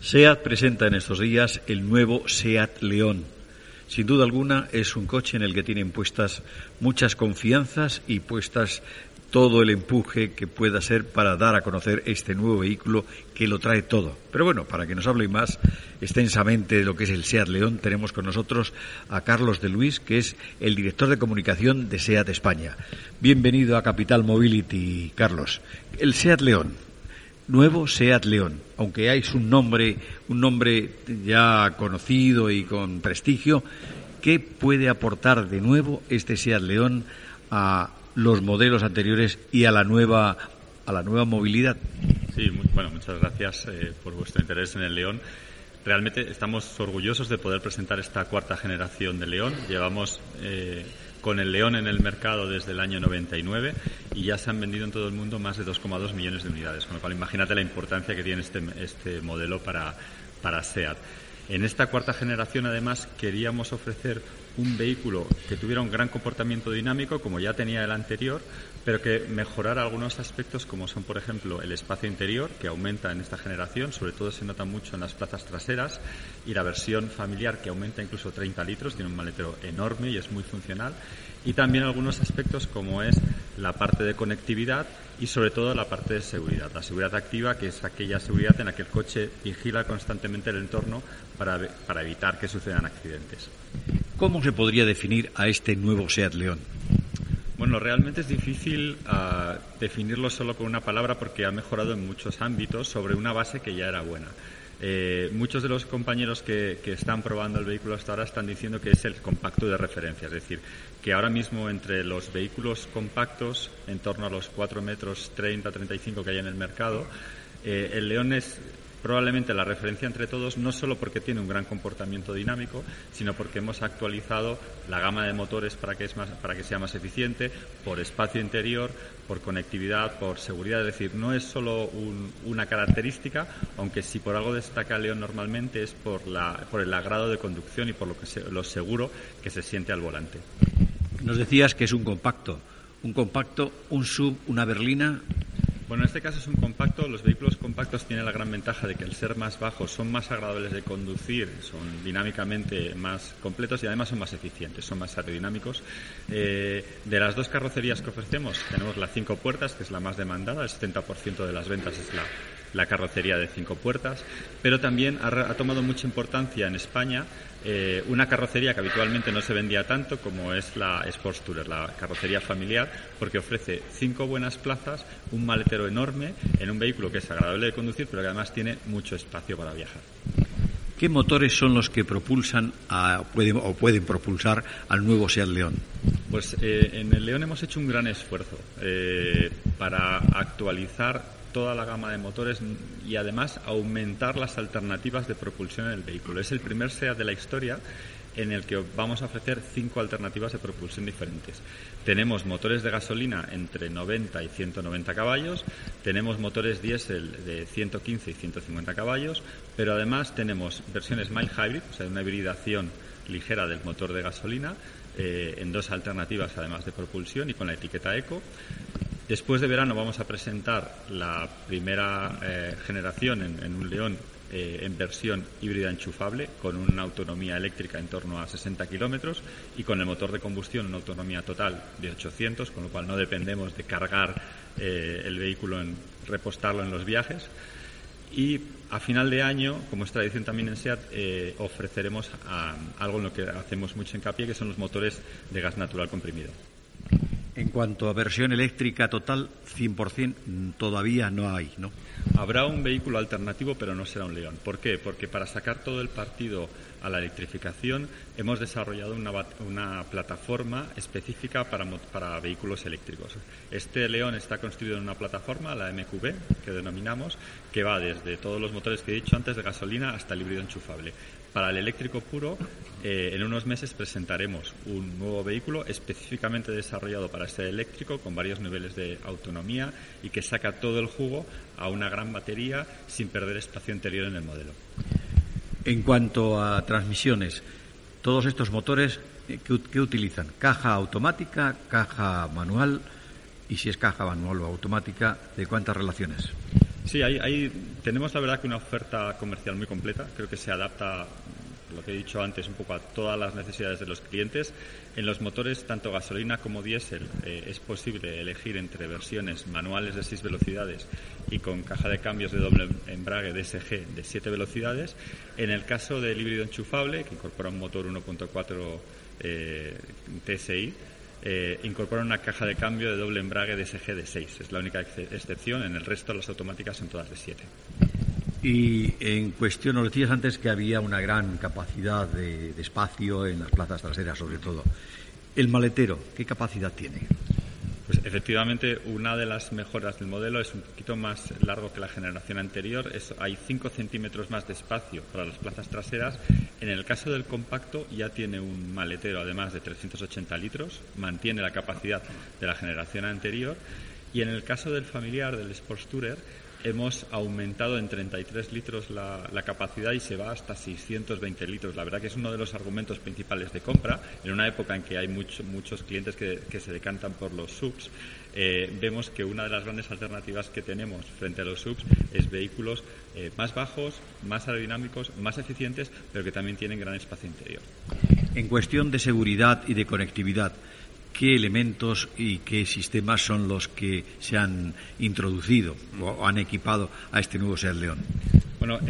SEAT presenta en estos días el nuevo SEAT León. Sin duda alguna es un coche en el que tienen puestas muchas confianzas y puestas todo el empuje que pueda ser para dar a conocer este nuevo vehículo que lo trae todo. Pero bueno, para que nos hable más extensamente de lo que es el SEAT León, tenemos con nosotros a Carlos de Luis, que es el director de comunicación de SEAT España. Bienvenido a Capital Mobility, Carlos. El SEAT León, nuevo SEAT León, aunque hay un nombre, un nombre ya conocido y con prestigio, ¿qué puede aportar de nuevo este SEAT León a los modelos anteriores y a la nueva a la nueva movilidad? Sí, bueno, muchas gracias eh, por vuestro interés en el León. Realmente estamos orgullosos de poder presentar esta cuarta generación de León. Llevamos eh, con el León en el mercado desde el año 99 y ya se han vendido en todo el mundo más de 2,2 millones de unidades, con lo cual imagínate la importancia que tiene este, este modelo para, para SEAT. En esta cuarta generación, además, queríamos ofrecer un vehículo que tuviera un gran comportamiento dinámico, como ya tenía el anterior, pero que mejorara algunos aspectos, como son, por ejemplo, el espacio interior, que aumenta en esta generación, sobre todo se nota mucho en las plazas traseras, y la versión familiar, que aumenta incluso 30 litros, tiene un maletero enorme y es muy funcional, y también algunos aspectos como es la parte de conectividad y sobre todo la parte de seguridad. La seguridad activa, que es aquella seguridad en la que el coche vigila constantemente el entorno para, para evitar que sucedan accidentes. ¿Cómo se podría definir a este nuevo SEAT León? Bueno, realmente es difícil uh, definirlo solo con una palabra porque ha mejorado en muchos ámbitos sobre una base que ya era buena. Eh, muchos de los compañeros que, que, están probando el vehículo hasta ahora están diciendo que es el compacto de referencia, es decir, que ahora mismo entre los vehículos compactos, en torno a los 4 metros 30-35 que hay en el mercado, eh, el León es probablemente la referencia entre todos, no solo porque tiene un gran comportamiento dinámico, sino porque hemos actualizado la gama de motores para que, es más, para que sea más eficiente, por espacio interior, por conectividad, por seguridad. Es decir, no es solo un, una característica, aunque si por algo destaca León normalmente es por, la, por el agrado de conducción y por lo, que se, lo seguro que se siente al volante. Nos decías que es un compacto. Un compacto, un sub, una berlina. Bueno, en este caso es un compacto. Los vehículos compactos tienen la gran ventaja de que al ser más bajos son más agradables de conducir, son dinámicamente más completos y además son más eficientes, son más aerodinámicos. Eh, de las dos carrocerías que ofrecemos, tenemos la cinco puertas, que es la más demandada, el 70% de las ventas es la, la carrocería de cinco puertas, pero también ha, ha tomado mucha importancia en España eh, una carrocería que habitualmente no se vendía tanto como es la Sports Tourer, la carrocería familiar, porque ofrece cinco buenas plazas, un maletero enorme en un vehículo que es agradable de conducir, pero que además tiene mucho espacio para viajar. ¿Qué motores son los que propulsan a, pueden, o pueden propulsar al nuevo Seat León? Pues eh, en el León hemos hecho un gran esfuerzo eh, para actualizar toda la gama de motores y además aumentar las alternativas de propulsión en el vehículo. Es el primer SEAT de la historia en el que vamos a ofrecer cinco alternativas de propulsión diferentes. Tenemos motores de gasolina entre 90 y 190 caballos, tenemos motores diésel de 115 y 150 caballos, pero además tenemos versiones mild hybrid, o sea, una hibridación ligera del motor de gasolina, eh, en dos alternativas además de propulsión y con la etiqueta eco. Después de verano vamos a presentar la primera eh, generación en, un León eh, en versión híbrida enchufable con una autonomía eléctrica en torno a 60 kilómetros y con el motor de combustión una autonomía total de 800, con lo cual no dependemos de cargar eh, el vehículo en repostarlo en los viajes. Y a final de año, como es tradición también en SEAT, ofreceremos algo en lo que hacemos mucho hincapié, que son los motores de gas natural comprimido. En cuanto a versión eléctrica total, 100% todavía no hay, ¿no? Habrá un vehículo alternativo, pero no será un León. ¿Por qué? Porque para sacar todo el partido a la electrificación hemos desarrollado una, plataforma específica para, para, vehículos eléctricos. Este León está construido en una plataforma, la MQB, que denominamos, que va desde todos los motores que he dicho antes de gasolina hasta el híbrido enchufable. Para el eléctrico puro, eh, en unos meses presentaremos un nuevo vehículo específicamente desarrollado para este eléctrico con varios niveles de autonomía y que saca todo el jugo a una gran batería sin perder espacio interior en el modelo. En cuanto a transmisiones, todos estos motores, eh, ¿qué, utilizan? ¿Caja automática, caja manual? Y si es caja manual o automática, ¿de cuántas relaciones? Sí, hay, tenemos la verdad que una oferta comercial muy completa. Creo que se adapta, lo que he dicho antes, un poco a todas las necesidades de los clientes. En los motores, tanto gasolina como diésel, eh, es posible elegir entre versiones manuales de 6 velocidades y con caja de cambios de doble embrague DSG de 7 velocidades. En el caso del híbrido enchufable, que incorpora un motor 1.4 eh, TSI, eh, incorpora una caja de cambio de doble embrague DSG de 6. Es la única excepción. En el resto, las automáticas son todas de 7. Y en cuestión, nos decías antes que había una gran capacidad de espacio en las plazas traseras, sobre todo. El maletero, ¿qué capacidad tiene? Pues efectivamente, una de las mejoras del modelo es un poquito más largo que la generación anterior. hay 5 centímetros más de espacio para las plazas traseras. En el caso del compacto ya tiene un maletero además de 380 litros, mantiene la capacidad de la generación anterior. Y en el caso del familiar, del Sports Tourer, hemos aumentado en 33 litros la, capacidad y se va hasta 620 litros. La verdad que es uno de los argumentos principales de compra. En una época en que hay muchos clientes que, se decantan por los subs, eh, vemos que una de las grandes alternativas que tenemos frente a los subs es vehículos eh, más bajos, más aerodinámicos, más eficientes, pero que también tienen gran espacio interior. En cuestión de seguridad y de conectividad, qué elementos y qué sistemas son los que se han introducido o han equipado a este nuevo Seat León. Bueno,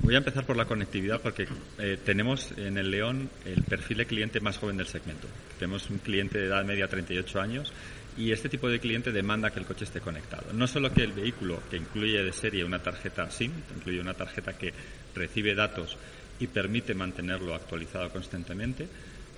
voy a empezar por la conectividad porque eh, tenemos en el León el perfil de cliente más joven del segmento. Tenemos un cliente de edad media 38 años y este tipo de cliente demanda que el coche esté conectado. No solo que el vehículo, que incluye de serie una tarjeta SIM, incluye una tarjeta que recibe datos y permite mantenerlo actualizado constantemente,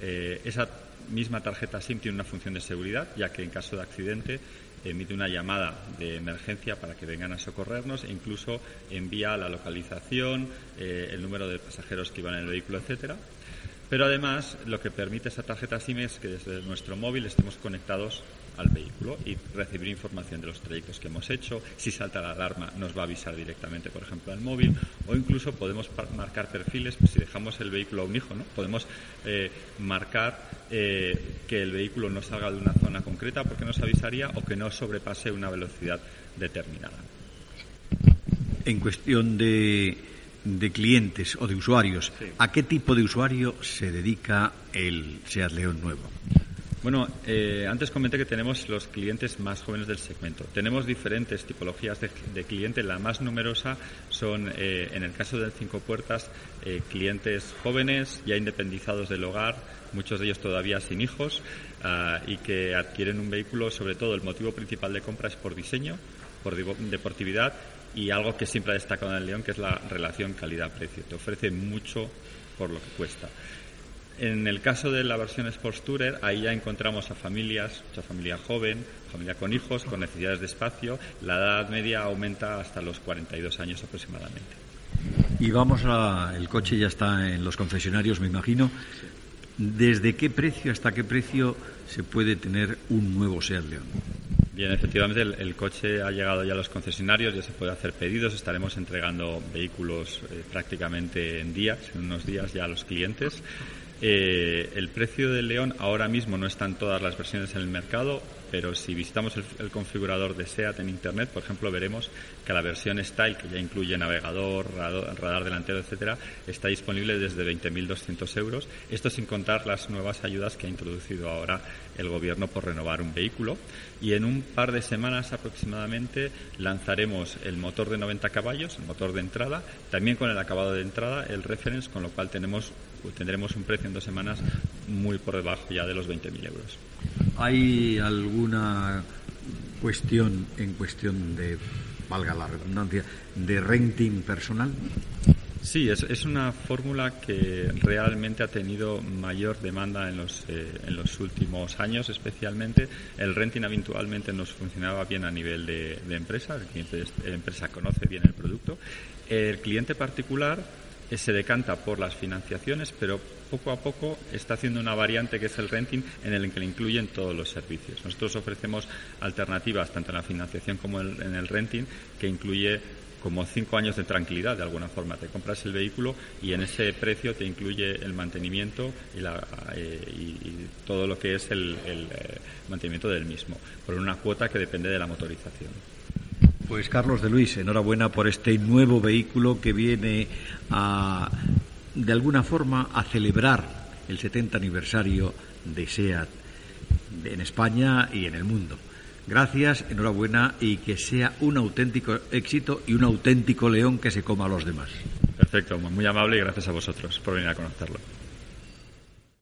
eh, esa misma tarjeta SIM tiene una función de seguridad, ya que en caso de accidente emite una llamada de emergencia para que vengan a socorrernos e incluso envía la localización, eh, el número de pasajeros que iban en el vehículo, etcétera. Pero además, lo que permite esa tarjeta SIM es que desde nuestro móvil estemos conectados al vehículo y recibir información de los trayectos que hemos hecho. Si salta la alarma, nos va a avisar directamente, por ejemplo, al móvil. O incluso podemos marcar perfiles, pues si dejamos el vehículo a un hijo, ¿no? podemos eh, marcar eh, que el vehículo no salga de una zona concreta porque nos avisaría o que no sobrepase una velocidad determinada. En cuestión de, de clientes o de usuarios, ¿a qué tipo de usuario se dedica el SEAT León nuevo? Bueno, eh, antes comenté que tenemos los clientes más jóvenes del segmento. Tenemos diferentes tipologías de, cliente. La más numerosa son, eh, en el caso de cinco puertas, eh, clientes jóvenes, ya independizados del hogar, muchos de ellos todavía sin hijos, ah, y que adquieren un vehículo, sobre todo el motivo principal de compra es por diseño, por deportividad y algo que siempre ha destacado en el León, que es la relación calidad-precio. Te ofrece mucho por lo que cuesta. En el caso de la versión Sports Tourer, ahí ya encontramos a familias, mucha familia joven, familia con hijos, con necesidades de espacio. La edad media aumenta hasta los 42 años aproximadamente. Y vamos a. El coche ya está en los concesionarios, me imagino. ¿Desde qué precio hasta qué precio se puede tener un nuevo Seat León? Bien, efectivamente el, coche ha llegado ya a los concesionarios, ya se puede hacer pedidos, estaremos entregando vehículos eh, prácticamente en días, en unos días ya a los clientes. Eh, el precio del León ahora mismo no están todas las versiones en el mercado, pero si visitamos el, configurador de SEAT en Internet, por ejemplo, veremos que la versión Style, que ya incluye navegador, radar, delantero, etcétera, está disponible desde 20.200 euros. Esto sin contar las nuevas ayudas que ha introducido ahora el Gobierno por renovar un vehículo. Y en un par de semanas aproximadamente lanzaremos el motor de 90 caballos, el motor de entrada, también con el acabado de entrada, el reference, con lo cual tendremos un precio dos semanas muy por debajo ya de los 20.000 euros. ¿Hay alguna cuestión en cuestión de, valga la redundancia, de renting personal? Sí, es, es una fórmula que realmente ha tenido mayor demanda en los, eh, en los últimos años, especialmente. El renting habitualmente nos funcionaba bien a nivel de, empresa, el cliente de empresa conoce bien el producto. El cliente particular eh, se decanta por las financiaciones, pero poco a poco está haciendo una variante que es el renting en el que le incluyen todos los servicios. Nosotros ofrecemos alternativas tanto en la financiación como en el renting que incluye como cinco años de tranquilidad de alguna forma. Te compras el vehículo y en ese precio te incluye el mantenimiento y, eh, todo lo que es el, eh, mantenimiento del mismo, por una cuota que depende de la motorización. Pues Carlos de Luis, enhorabuena por este nuevo vehículo que viene a, de alguna forma, a celebrar el 70 aniversario de SEAT en España y en el mundo. Gracias, enhorabuena y que sea un auténtico éxito y un auténtico león que se coma a los demás. Perfecto, muy amable y gracias a vosotros por venir a conocerlo.